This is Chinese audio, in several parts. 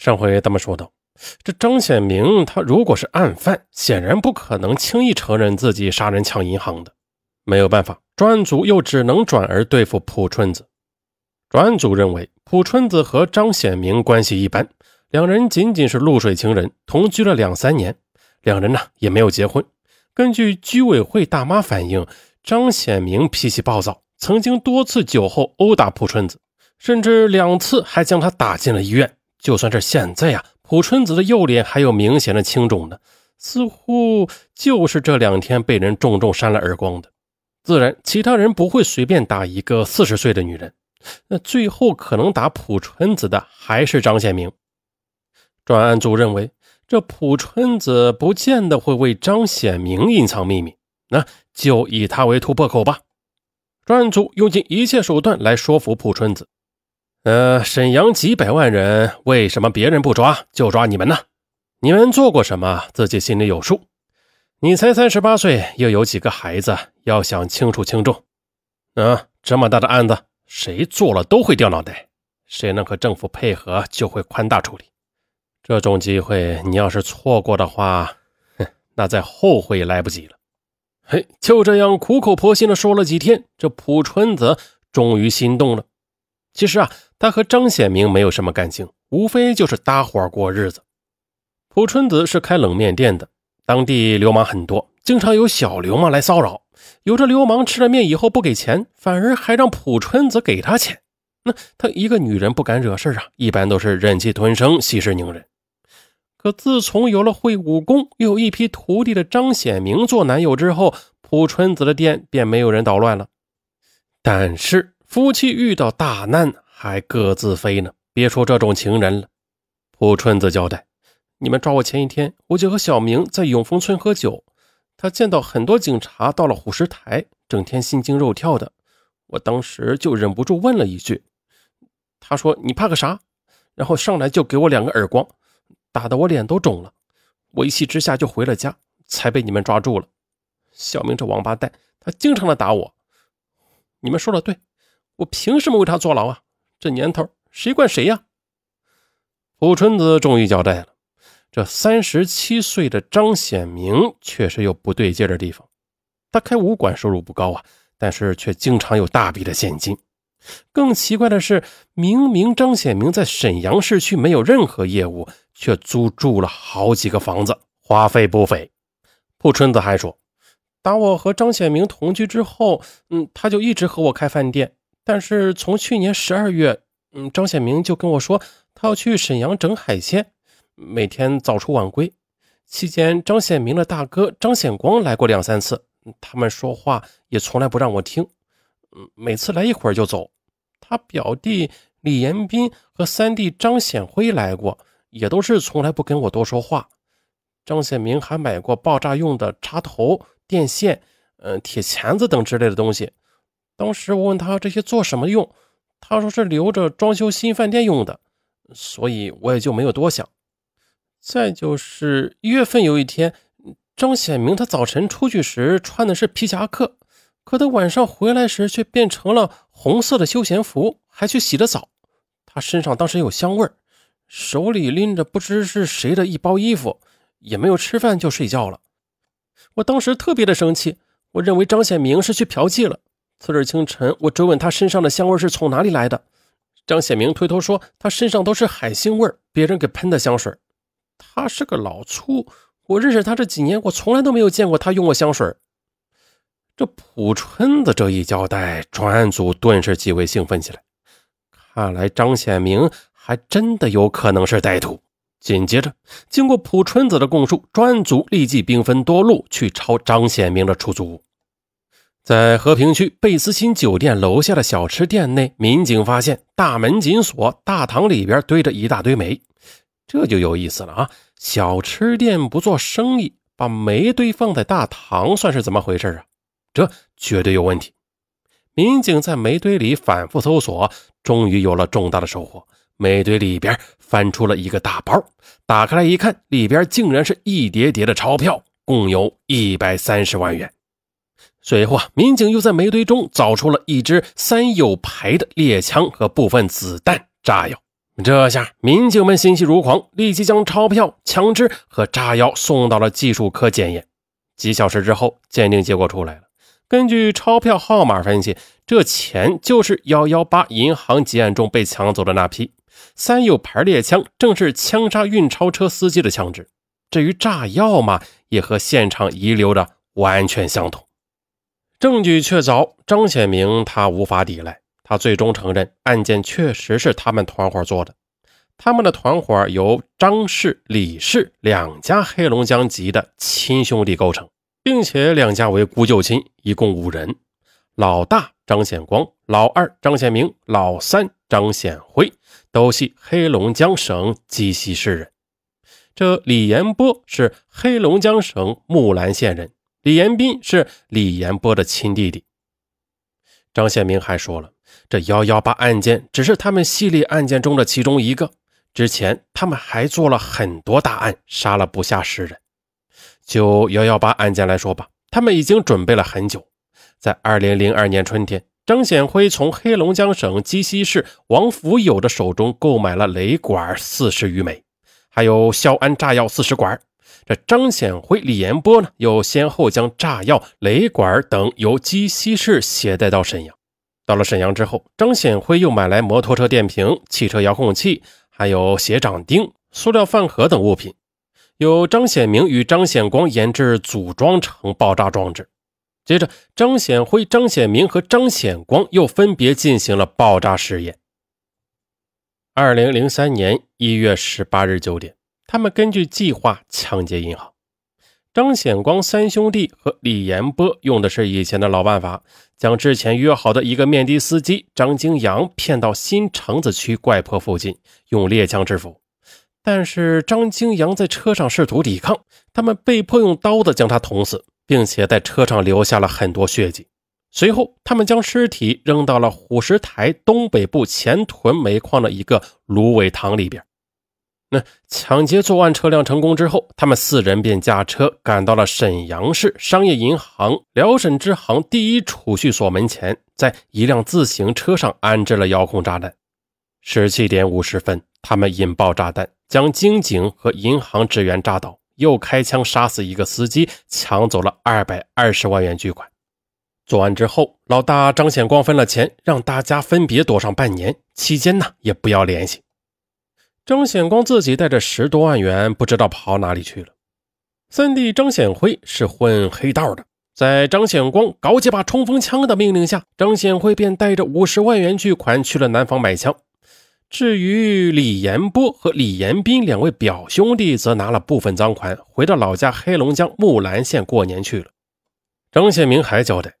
上回咱们说到，这张显明他如果是案犯，显然不可能轻易承认自己杀人抢银行的。没有办法，专案组又只能转而对付朴春子。专案组认为，朴春子和张显明关系一般，两人仅仅是露水情人，同居了两三年，两人呢也没有结婚。根据居委会大妈反映，张显明脾气暴躁，曾经多次酒后殴打朴春子，甚至两次还将她打进了医院。就算是现在呀，蒲春子的右脸还有明显的青肿呢，似乎就是这两天被人重重扇了耳光的。自然，其他人不会随便打一个四十岁的女人。那最后可能打蒲春子的还是张显明。专案组认为，这蒲春子不见得会为张显明隐藏秘密，那就以他为突破口吧。专案组用尽一切手段来说服蒲春子。呃，沈阳几百万人，为什么别人不抓就抓你们呢？你们做过什么，自己心里有数。你才三十八岁，又有几个孩子，要想清楚轻重。啊，这么大的案子，谁做了都会掉脑袋。谁能和政府配合，就会宽大处理。这种机会，你要是错过的话，哼，那再后悔也来不及了。嘿，就这样苦口婆心的说了几天，这蒲春子终于心动了。其实啊，他和张显明没有什么感情，无非就是搭伙过日子。蒲春子是开冷面店的。当地流氓很多，经常有小流氓来骚扰。有这流氓吃了面以后不给钱，反而还让蒲春子给他钱。那他一个女人不敢惹事啊，一般都是忍气吞声，息事宁人。可自从有了会武功又有一批徒弟的张显明做男友之后，蒲春子的店便没有人捣乱了。但是夫妻遇到大难还各自飞呢，别说这种情人了。蒲春子交代。你们抓我前一天，我就和小明在永丰村喝酒。他见到很多警察到了虎石台，整天心惊肉跳的。我当时就忍不住问了一句：“他说你怕个啥？”然后上来就给我两个耳光，打得我脸都肿了。我一气之下就回了家，才被你们抓住了。小明这王八蛋，他经常的打我。你们说的对，我凭什么为他坐牢啊？这年头谁管谁呀？蒲春子终于交代了。这三十七岁的张显明确实有不对劲的地方。他开武馆收入不高啊，但是却经常有大笔的现金。更奇怪的是，明明张显明在沈阳市区没有任何业务，却租住了好几个房子，花费不菲。蒲春子还说，打我和张显明同居之后，嗯，他就一直和我开饭店。但是从去年十二月，嗯，张显明就跟我说，他要去沈阳整海鲜。每天早出晚归，期间张显明的大哥张显光来过两三次，他们说话也从来不让我听，嗯，每次来一会儿就走。他表弟李延斌和三弟张显辉来过，也都是从来不跟我多说话。张显明还买过爆炸用的插头、电线、嗯，铁钳子等之类的东西。当时我问他这些做什么用，他说是留着装修新饭店用的，所以我也就没有多想。再就是一月份有一天，张显明他早晨出去时穿的是皮夹克，可他晚上回来时却变成了红色的休闲服，还去洗了澡。他身上当时有香味儿，手里拎着不知是谁的一包衣服，也没有吃饭就睡觉了。我当时特别的生气，我认为张显明是去嫖妓了。次日清晨，我追问他身上的香味是从哪里来的，张显明推脱说他身上都是海腥味别人给喷的香水。他是个老粗，我认识他这几年，我从来都没有见过他用过香水。这蒲春子这一交代，专案组顿时极为兴奋起来。看来张显明还真的有可能是歹徒。紧接着，经过蒲春子的供述，专案组立即兵分多路去抄张显明的出租屋。在和平区贝斯新酒店楼下的小吃店内，民警发现大门紧锁，大堂里边堆着一大堆煤。这就有意思了啊！小吃店不做生意，把煤堆放在大堂，算是怎么回事啊？这绝对有问题。民警在煤堆里反复搜索，终于有了重大的收获。煤堆里边翻出了一个大包，打开来一看，里边竟然是一叠叠的钞票，共有一百三十万元。随后啊，民警又在煤堆中找出了一支三友牌的猎枪和部分子弹、炸药。这下民警们欣喜如狂，立即将钞票、枪支和炸药送到了技术科检验。几小时之后，鉴定结果出来了。根据钞票号码分析，这钱就是幺幺八银行劫案中被抢走的那批。三有牌猎枪正是枪杀运钞车司机的枪支。至于炸药嘛，也和现场遗留的完全相同。证据确凿，张显明他无法抵赖。他最终承认，案件确实是他们团伙做的。他们的团伙由张氏、李氏两家黑龙江籍的亲兄弟构成，并且两家为姑舅亲，一共五人。老大张显光，老二张显明，老三张显辉，都系黑龙江省鸡西市人。这李延波是黑龙江省木兰县人，李延斌是李延波的亲弟弟。张显明还说了。这幺幺八案件只是他们系列案件中的其中一个，之前他们还做了很多大案，杀了不下十人。就幺幺八案件来说吧，他们已经准备了很久。在二零零二年春天，张显辉从黑龙江省鸡西市王福友的手中购买了雷管四十余枚，还有硝铵炸药四十管。这张显辉、李延波呢，又先后将炸药、雷管等由鸡西市携带到沈阳。到了沈阳之后，张显辉又买来摩托车电瓶、汽车遥控器，还有鞋掌钉、塑料饭盒等物品，由张显明与张显光研制组装成爆炸装置。接着，张显辉、张显明和张显光又分别进行了爆炸试验。二零零三年一月十八日九点，他们根据计划抢劫银行。张显光三兄弟和李延波用的是以前的老办法，将之前约好的一个面的司机张京阳骗到新城子区怪坡附近，用猎枪制服。但是张京阳在车上试图抵抗，他们被迫用刀子将他捅死，并且在车上留下了很多血迹。随后，他们将尸体扔到了虎石台东北部前屯煤矿的一个芦苇塘里边。那抢劫作案车辆成功之后，他们四人便驾车赶到了沈阳市商业银行辽沈支行第一储蓄所门前，在一辆自行车上安置了遥控炸弹。十七点五十分，他们引爆炸弹，将经警和银行职员炸倒，又开枪杀死一个司机，抢走了二百二十万元巨款。作案之后，老大张显光分了钱，让大家分别躲上半年，期间呢也不要联系。张显光自己带着十多万元，不知道跑哪里去了。三弟张显辉是混黑道的，在张显光搞几把冲锋枪的命令下，张显辉便带着五十万元巨款去了南方买枪。至于李延波和李延斌两位表兄弟，则拿了部分赃款，回到老家黑龙江木兰县过年去了。张显明还交代，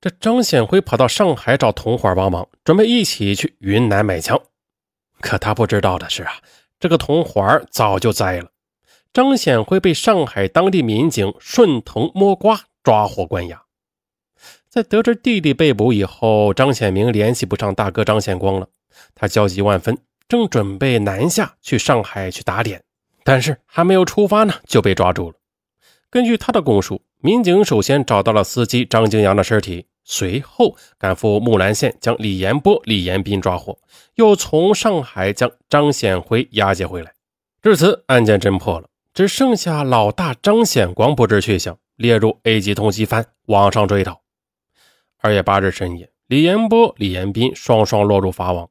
这张显辉跑到上海找同伙帮忙，准备一起去云南买枪。可他不知道的是啊，这个同伙早就栽了。张显辉被上海当地民警顺藤摸瓜抓获关押。在得知弟弟被捕以后，张显明联系不上大哥张显光了，他焦急万分，正准备南下去上海去打点，但是还没有出发呢，就被抓住了。根据他的供述，民警首先找到了司机张金阳的尸体。随后赶赴木兰县，将李延波、李延斌抓获，又从上海将张显辉押解回来。至此，案件侦破了，只剩下老大张显光不知去向，列入 A 级通缉犯，网上追讨。二月八日深夜，李延波、李延斌双双落入法网。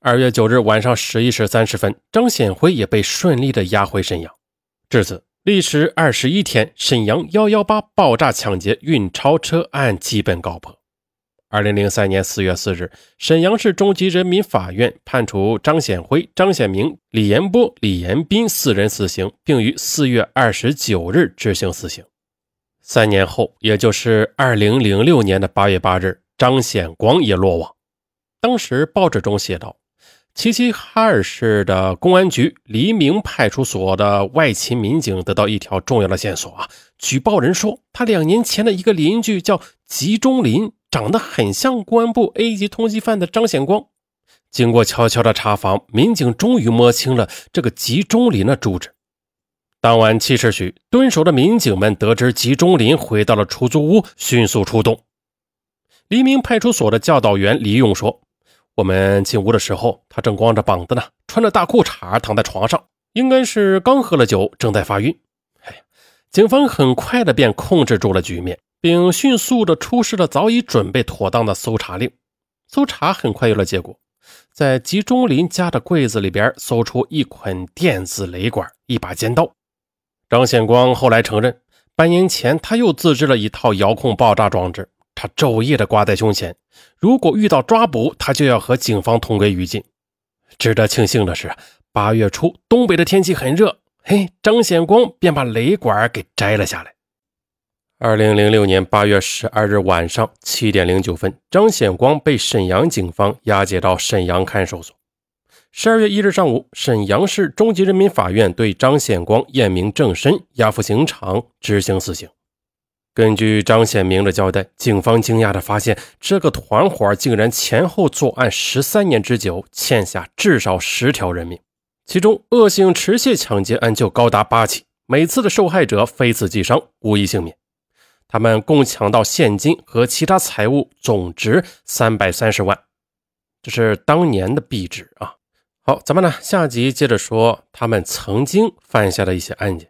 二月九日晚上十一时三十分，张显辉也被顺利的押回沈阳。至此。历时二十一天，沈阳幺幺八爆炸抢劫运钞车案基本告破。二零零三年四月四日，沈阳市中级人民法院判处张显辉、张显明、李延波、李延斌四人死刑，并于四月二十九日执行死刑。三年后，也就是二零零六年的八月八日，张显光也落网。当时报纸中写道。齐齐哈尔市的公安局黎明派出所的外勤民警得到一条重要的线索啊！举报人说，他两年前的一个邻居叫吉中林，长得很像公安部 A 级通缉犯的张显光。经过悄悄的查访，民警终于摸清了这个吉中林的住址。当晚七时许，蹲守的民警们得知吉中林回到了出租屋，迅速出动。黎明派出所的教导员李勇说。我们进屋的时候，他正光着膀子呢，穿着大裤衩躺在床上，应该是刚喝了酒，正在发晕。哎呀，警方很快的便控制住了局面，并迅速的出示了早已准备妥当的搜查令。搜查很快有了结果，在吉中林家的柜子里边搜出一捆电子雷管、一把尖刀。张显光后来承认，半年前他又自制了一套遥控爆炸装置。他昼夜的挂在胸前，如果遇到抓捕，他就要和警方同归于尽。值得庆幸的是，八月初东北的天气很热，嘿，张显光便把雷管给摘了下来。二零零六年八月十二日晚上七点零九分，张显光被沈阳警方押解到沈阳看守所。十二月一日上午，沈阳市中级人民法院对张显光验明正身，押赴刑场执行死刑。根据张显明的交代，警方惊讶地发现，这个团伙竟然前后作案十三年之久，欠下至少十条人命。其中，恶性持械抢劫案就高达八起，每次的受害者非死即伤，无一幸免。他们共抢到现金和其他财物，总值三百三十万，这是当年的币值啊！好，咱们呢下集接着说他们曾经犯下的一些案件。